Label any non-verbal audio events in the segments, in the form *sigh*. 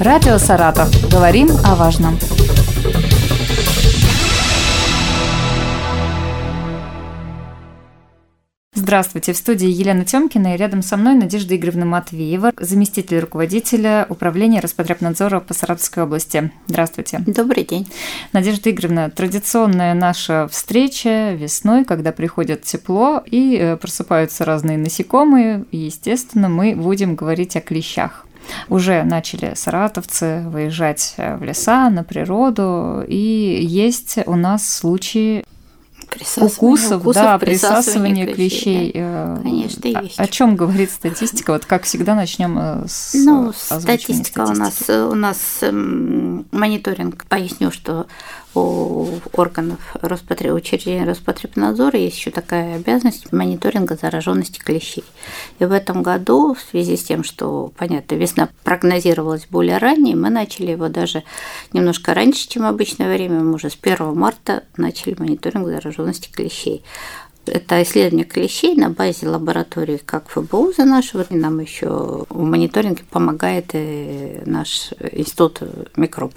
Радио «Саратов». Говорим о важном. Здравствуйте, в студии Елена Тёмкина и рядом со мной Надежда Игоревна Матвеева, заместитель руководителя управления Роспотребнадзора по Саратовской области. Здравствуйте. Добрый день. Надежда Игоревна, традиционная наша встреча весной, когда приходит тепло и э, просыпаются разные насекомые, и, естественно, мы будем говорить о клещах уже начали саратовцы выезжать э, в леса, на природу, и есть у нас случаи укусов, укусов, да, присасывания клещей. клещей. Да. Конечно, есть. О, о чем говорит статистика? Вот как всегда начнем э, с Ну, статистика у нас у нас эм, мониторинг. Поясню, что у органов Роспотреб... учреждения Роспотребнадзора есть еще такая обязанность мониторинга зараженности клещей. И в этом году, в связи с тем, что, понятно, весна прогнозировалась более ранее, мы начали его даже немножко раньше, чем обычное время. Мы уже с 1 марта начали мониторинг зараженности клещей. Это исследование клещей на базе лаборатории как ФБУ за нашего. И нам еще в мониторинге помогает и наш институт микроб.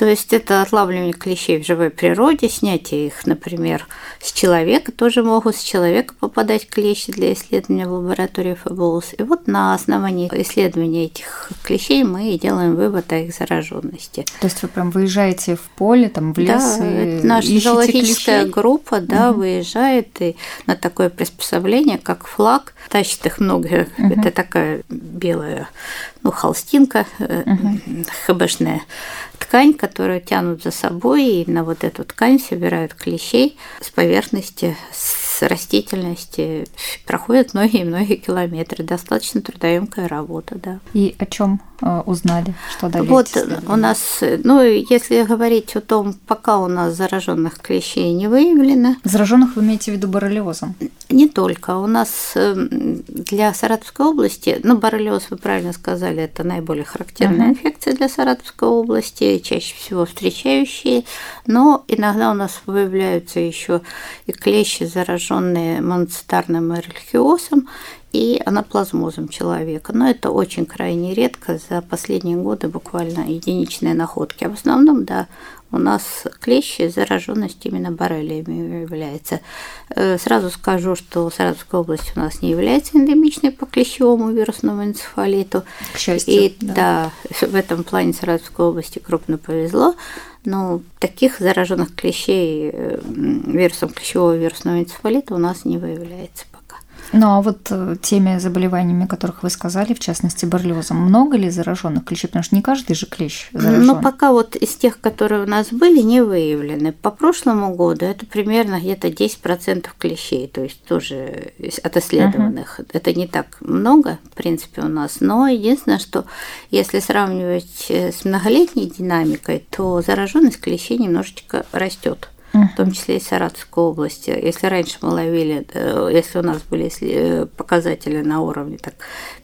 То есть это отлавливание клещей в живой природе, снятие их, например, с человека. Тоже могут с человека попадать клещи для исследования в лаборатории ФБУС. И вот на основании исследования этих клещей мы делаем вывод о их зараженности. То есть вы прям выезжаете в поле, там в лес да, и это наша зоологическая клещей? группа, да, угу. выезжает и на такое приспособление, как флаг, тащит их много. *laughs* Угу. Это такая белая, ну, холстинка угу. хбшная ткань, которую тянут за собой, и на вот эту ткань собирают клещей с поверхности, с растительности. Проходят многие-многие километры. Достаточно трудоемкая работа, да. И о чем Э, узнали, что дали Вот у нас, ну, если говорить о том, пока у нас зараженных клещей не выявлено. Зараженных вы имеете в виду боррелиозом? Не только. У нас эм, для Саратовской области, ну, боррелиоз, вы правильно сказали, это наиболее характерная uh-huh. инфекция для Саратовской области, чаще всего встречающие, но иногда у нас выявляются еще и клещи, зараженные моноцитарным эрлихиозом, и анаплазмозом человека. Но это очень крайне редко, за последние годы буквально единичные находки. А в основном, да, у нас клещи, зараженность именно боррелиями является. Э, сразу скажу, что Саратовская область у нас не является эндемичной по клещевому вирусному энцефалиту. К счастью, И да. да, в этом плане Саратовской области крупно повезло. Но таких зараженных клещей э, вирусом клещевого вирусного энцефалита у нас не выявляется. Ну а вот э, теми заболеваниями, которых вы сказали, в частности боррелиозом, много ли зараженных клещей? Потому что не каждый же клещ заражен. Ну пока вот из тех, которые у нас были, не выявлены. По прошлому году это примерно где-то 10% клещей, то есть тоже от исследованных. Uh-huh. Это не так много, в принципе, у нас. Но единственное, что если сравнивать э, с многолетней динамикой, то зараженность клещей немножечко растет в том числе и Саратовской области. Если раньше мы ловили, э, если у нас были э, показатели на уровне так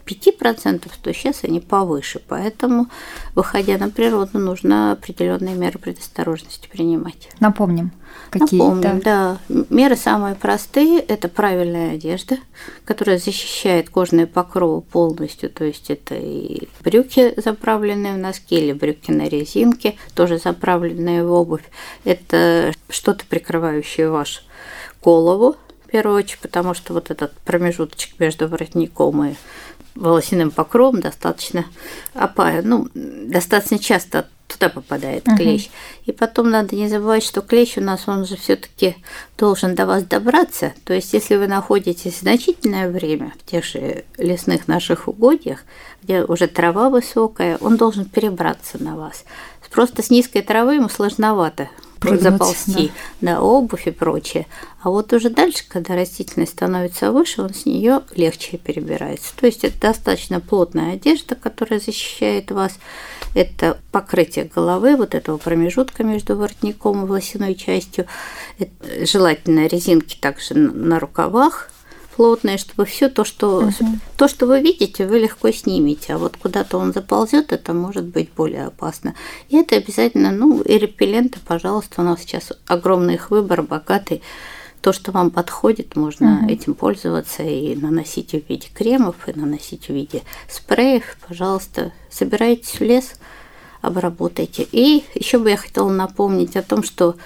5%, то сейчас они повыше. Поэтому, выходя на природу, нужно определенные меры предосторожности принимать. Напомним. Какие? Напомним, да. Меры самые простые – это правильная одежда, которая защищает кожные покровы полностью, то есть это и брюки, заправленные в носки, или брюки на резинке, тоже заправленные в обувь. Это что-то прикрывающее вашу голову, в первую очередь, потому что вот этот промежуточек между воротником и волосяным покровом достаточно опаен. Ну, достаточно часто туда попадает uh-huh. клещ. И потом надо не забывать, что клещ у нас, он же все-таки должен до вас добраться. То есть, если вы находитесь значительное время в тех же лесных наших угодьях, где уже трава высокая, он должен перебраться на вас. Просто с низкой травы ему сложновато Заползти, да. да, обувь и прочее. А вот уже дальше, когда растительность становится выше, он с нее легче перебирается. То есть это достаточно плотная одежда, которая защищает вас. Это покрытие головы, вот этого промежутка между воротником и волосяной частью. Это, желательно резинки также на рукавах, плотное, чтобы все то, что угу. то, что вы видите, вы легко снимете, а вот куда-то он заползет, это может быть более опасно. И это обязательно, ну, и репелленты, пожалуйста, у нас сейчас огромный их выбор, богатый. То, что вам подходит, можно угу. этим пользоваться и наносить в виде кремов, и наносить в виде спреев. Пожалуйста, собирайтесь в лес, обработайте. И еще бы я хотела напомнить о том, что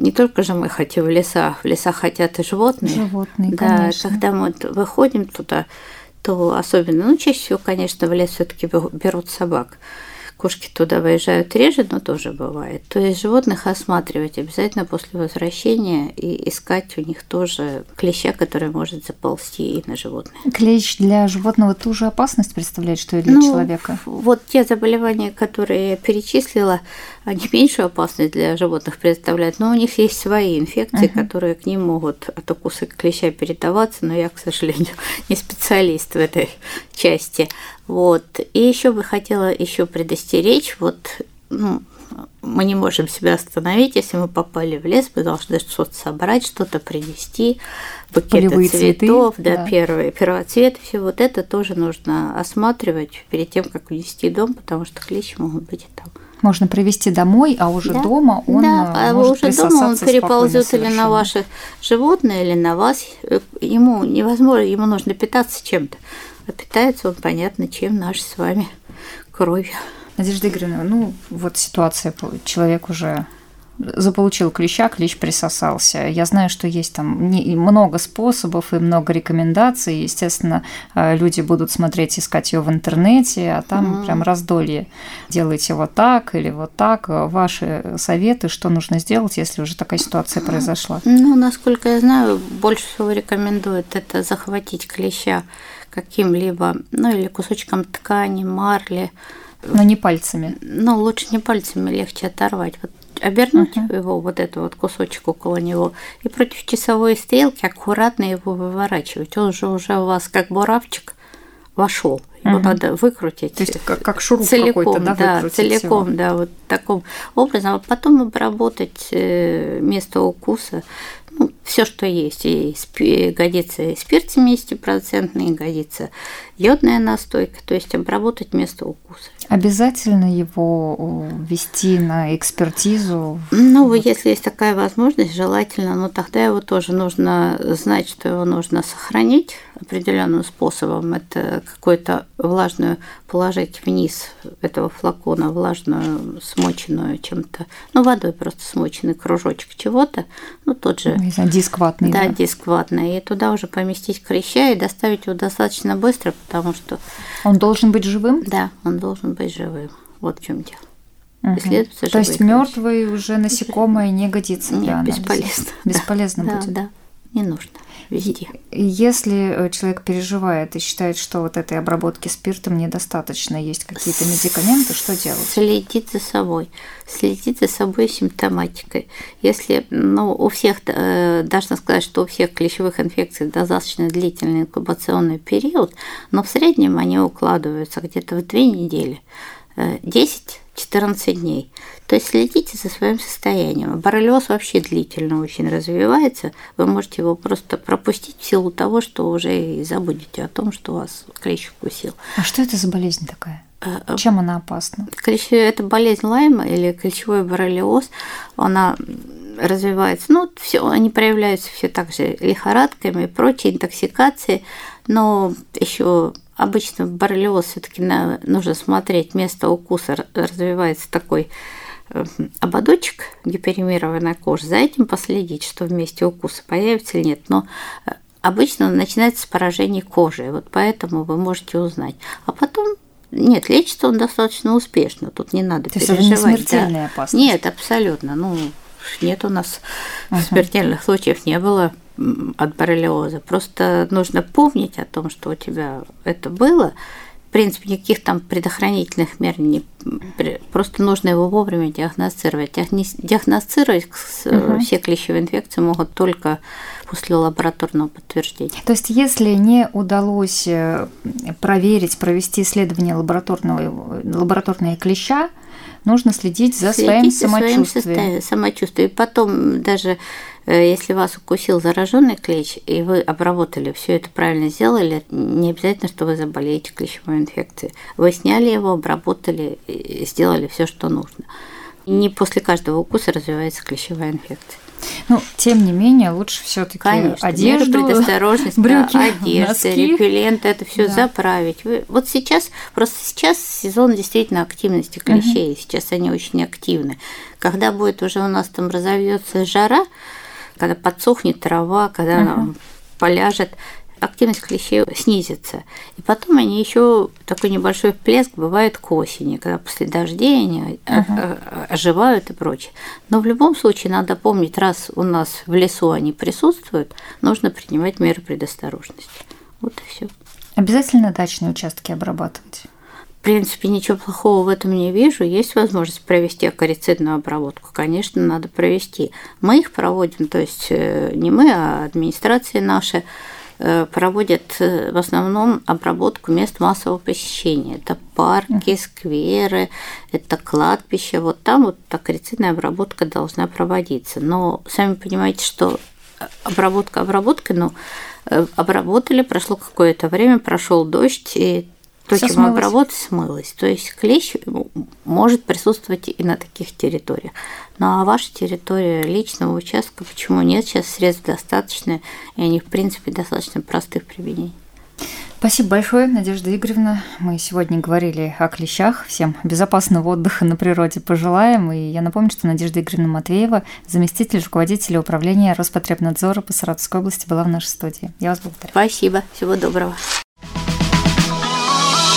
не только же мы хотим в леса, в лесах хотят и животные. Животные, да, конечно. когда мы выходим туда, то особенно, ну, чаще всего, конечно, в лес все-таки берут собак. Кошки туда выезжают реже, но тоже бывает. То есть животных осматривать обязательно после возвращения и искать у них тоже клеща, который может заползти и на животное. Клещ для животного тоже опасность представляет, что и для ну, человека? Вот те заболевания, которые я перечислила, они меньшую опасность для животных представляют, но у них есть свои инфекции, uh-huh. которые к ним могут от укуса клеща передаваться, но я, к сожалению, *laughs* не специалист в этой части. Вот. И еще бы хотела еще предостеречь, вот, ну, мы не можем себя остановить, если мы попали в лес, мы должны что-то собрать, что-то принести, букеты Полевые цветов, цветы, да, да. Первые, первоцветы, все вот это тоже нужно осматривать перед тем, как унести дом, потому что клещи могут быть и там. Можно привезти домой, а уже да. дома он да, а может уже дома он переползет или на ваше животное, или на вас. Ему невозможно, ему нужно питаться чем-то. А питается он, понятно, чем наш с вами кровью. Надежда Игоревна, ну вот ситуация, человек уже заполучил клеща, клещ присосался. Я знаю, что есть там много способов и много рекомендаций. Естественно, э, люди будут смотреть, искать ее в интернете, а там mm. прям раздолье. Делайте вот так или вот так. Ваши советы, что нужно сделать, если уже такая ситуация произошла? Ну, насколько я знаю, больше всего рекомендуют это захватить клеща каким-либо, ну или кусочком ткани, марли. Но не пальцами. Ну, лучше не пальцами, легче оторвать. Вот обернуть uh-huh. его, вот этот вот кусочек около него, и против часовой стрелки аккуратно его выворачивать. Он же уже у вас как буравчик вошел. Его угу. надо выкрутить. То есть как, как шуруп целиком, да, да целиком, его. да, вот таком образом. А потом обработать э, место укуса все, что есть. И годится спирт 70%, годится йодная настойка, то есть обработать место укуса. Обязательно его ввести на экспертизу? Ну, вот. если есть такая возможность, желательно, но тогда его тоже нужно знать, что его нужно сохранить определенным способом. Это какую-то влажную положить вниз этого флакона, влажную, смоченную чем-то, ну, водой просто смоченный кружочек чего-то, ну, тот же... Не знаю, диск ватный. Да, да, диск ватный. И туда уже поместить клеща и доставить его достаточно быстро, потому что... Он должен быть живым? Да, он должен быть живым. Вот в чем дело. Угу. То есть мертвый уже насекомое не годится Нет, анализа. бесполезно. Бесполезно да, будет. Да, не нужно везде. Если э, человек переживает и считает, что вот этой обработки спиртом недостаточно, есть какие-то медикаменты, что делать? Следить за собой. Следить за собой симптоматикой. Если, ну, у всех, э, должна сказать, что у всех клещевых инфекций достаточно длительный инкубационный период, но в среднем они укладываются где-то в две недели. 10 14 дней. То есть следите за своим состоянием. Боррелиоз вообще длительно очень развивается. Вы можете его просто пропустить в силу того, что уже и забудете о том, что вас клещ укусил. А что это за болезнь такая? А, а Чем она опасна? Клещ, это болезнь Лайма или клещевой боррелиоз. Она развивается, ну, все, они проявляются все так же лихорадками и прочей интоксикацией, но еще Обычно боррелиоз все-таки нужно смотреть, место укуса развивается такой ободочек гиперемированная кожа, за этим последить, что в месте укуса появится или нет. Но э, обычно начинается с поражения кожи, вот поэтому вы можете узнать. А потом нет, лечится он достаточно успешно, тут не надо То переживать. есть это не смертельная да. опасность? Нет, абсолютно. Ну, нет у нас uh-huh. смертельных случаев не было от боррелиоза. Просто нужно помнить о том, что у тебя это было. В принципе, никаких там предохранительных мер не... Просто нужно его вовремя диагностировать. Диагностировать угу. все клещевые инфекции могут только после лабораторного подтверждения. То есть, если не удалось э, проверить, провести исследование лабораторного, лабораторные клеща, нужно следить за Следите своим самочувствием. Своим самочувствием. И потом даже если вас укусил зараженный клещ, и вы обработали, все это правильно сделали, не обязательно, что вы заболеете клещевой инфекцией. Вы сняли его, обработали, сделали все, что нужно. Не после каждого укуса развивается клещевая инфекция. Ну, тем не менее, лучше все-таки одежду, предосторожность, брюки, да, одежда, носки. репеллент, это все да. заправить. Вы, вот сейчас, просто сейчас сезон действительно активности клещей, угу. сейчас они очень активны. Когда будет уже у нас там разовьется жара, когда подсохнет трава, когда угу. она поляжет, активность клещей снизится. И потом они еще такой небольшой всплеск бывает к осени, когда после дождей они uh-huh. оживают и прочее. Но в любом случае надо помнить, раз у нас в лесу они присутствуют, нужно принимать меры предосторожности. Вот и все. Обязательно дачные участки обрабатывать? В принципе, ничего плохого в этом не вижу. Есть возможность провести акарицидную обработку. Конечно, надо провести. Мы их проводим, то есть э, не мы, а администрация наша Э, проводят э, в основном обработку мест массового посещения. Это парки, скверы, это кладбища. Вот там вот акарицидная обработка должна проводиться. Но сами понимаете, что обработка обработкой, но э, обработали, прошло какое-то время, прошел дождь, и то, Всё чем смылось. обработать, смылось. То есть клещ может присутствовать и на таких территориях. Ну а ваша территория личного участка, почему нет? Сейчас средств достаточно, и они, в принципе, достаточно простых применений. Спасибо большое, Надежда Игоревна. Мы сегодня говорили о клещах. Всем безопасного отдыха на природе пожелаем. И я напомню, что Надежда Игоревна Матвеева, заместитель руководителя управления Роспотребнадзора по Саратовской области, была в нашей студии. Я вас благодарю. Спасибо. Всего доброго.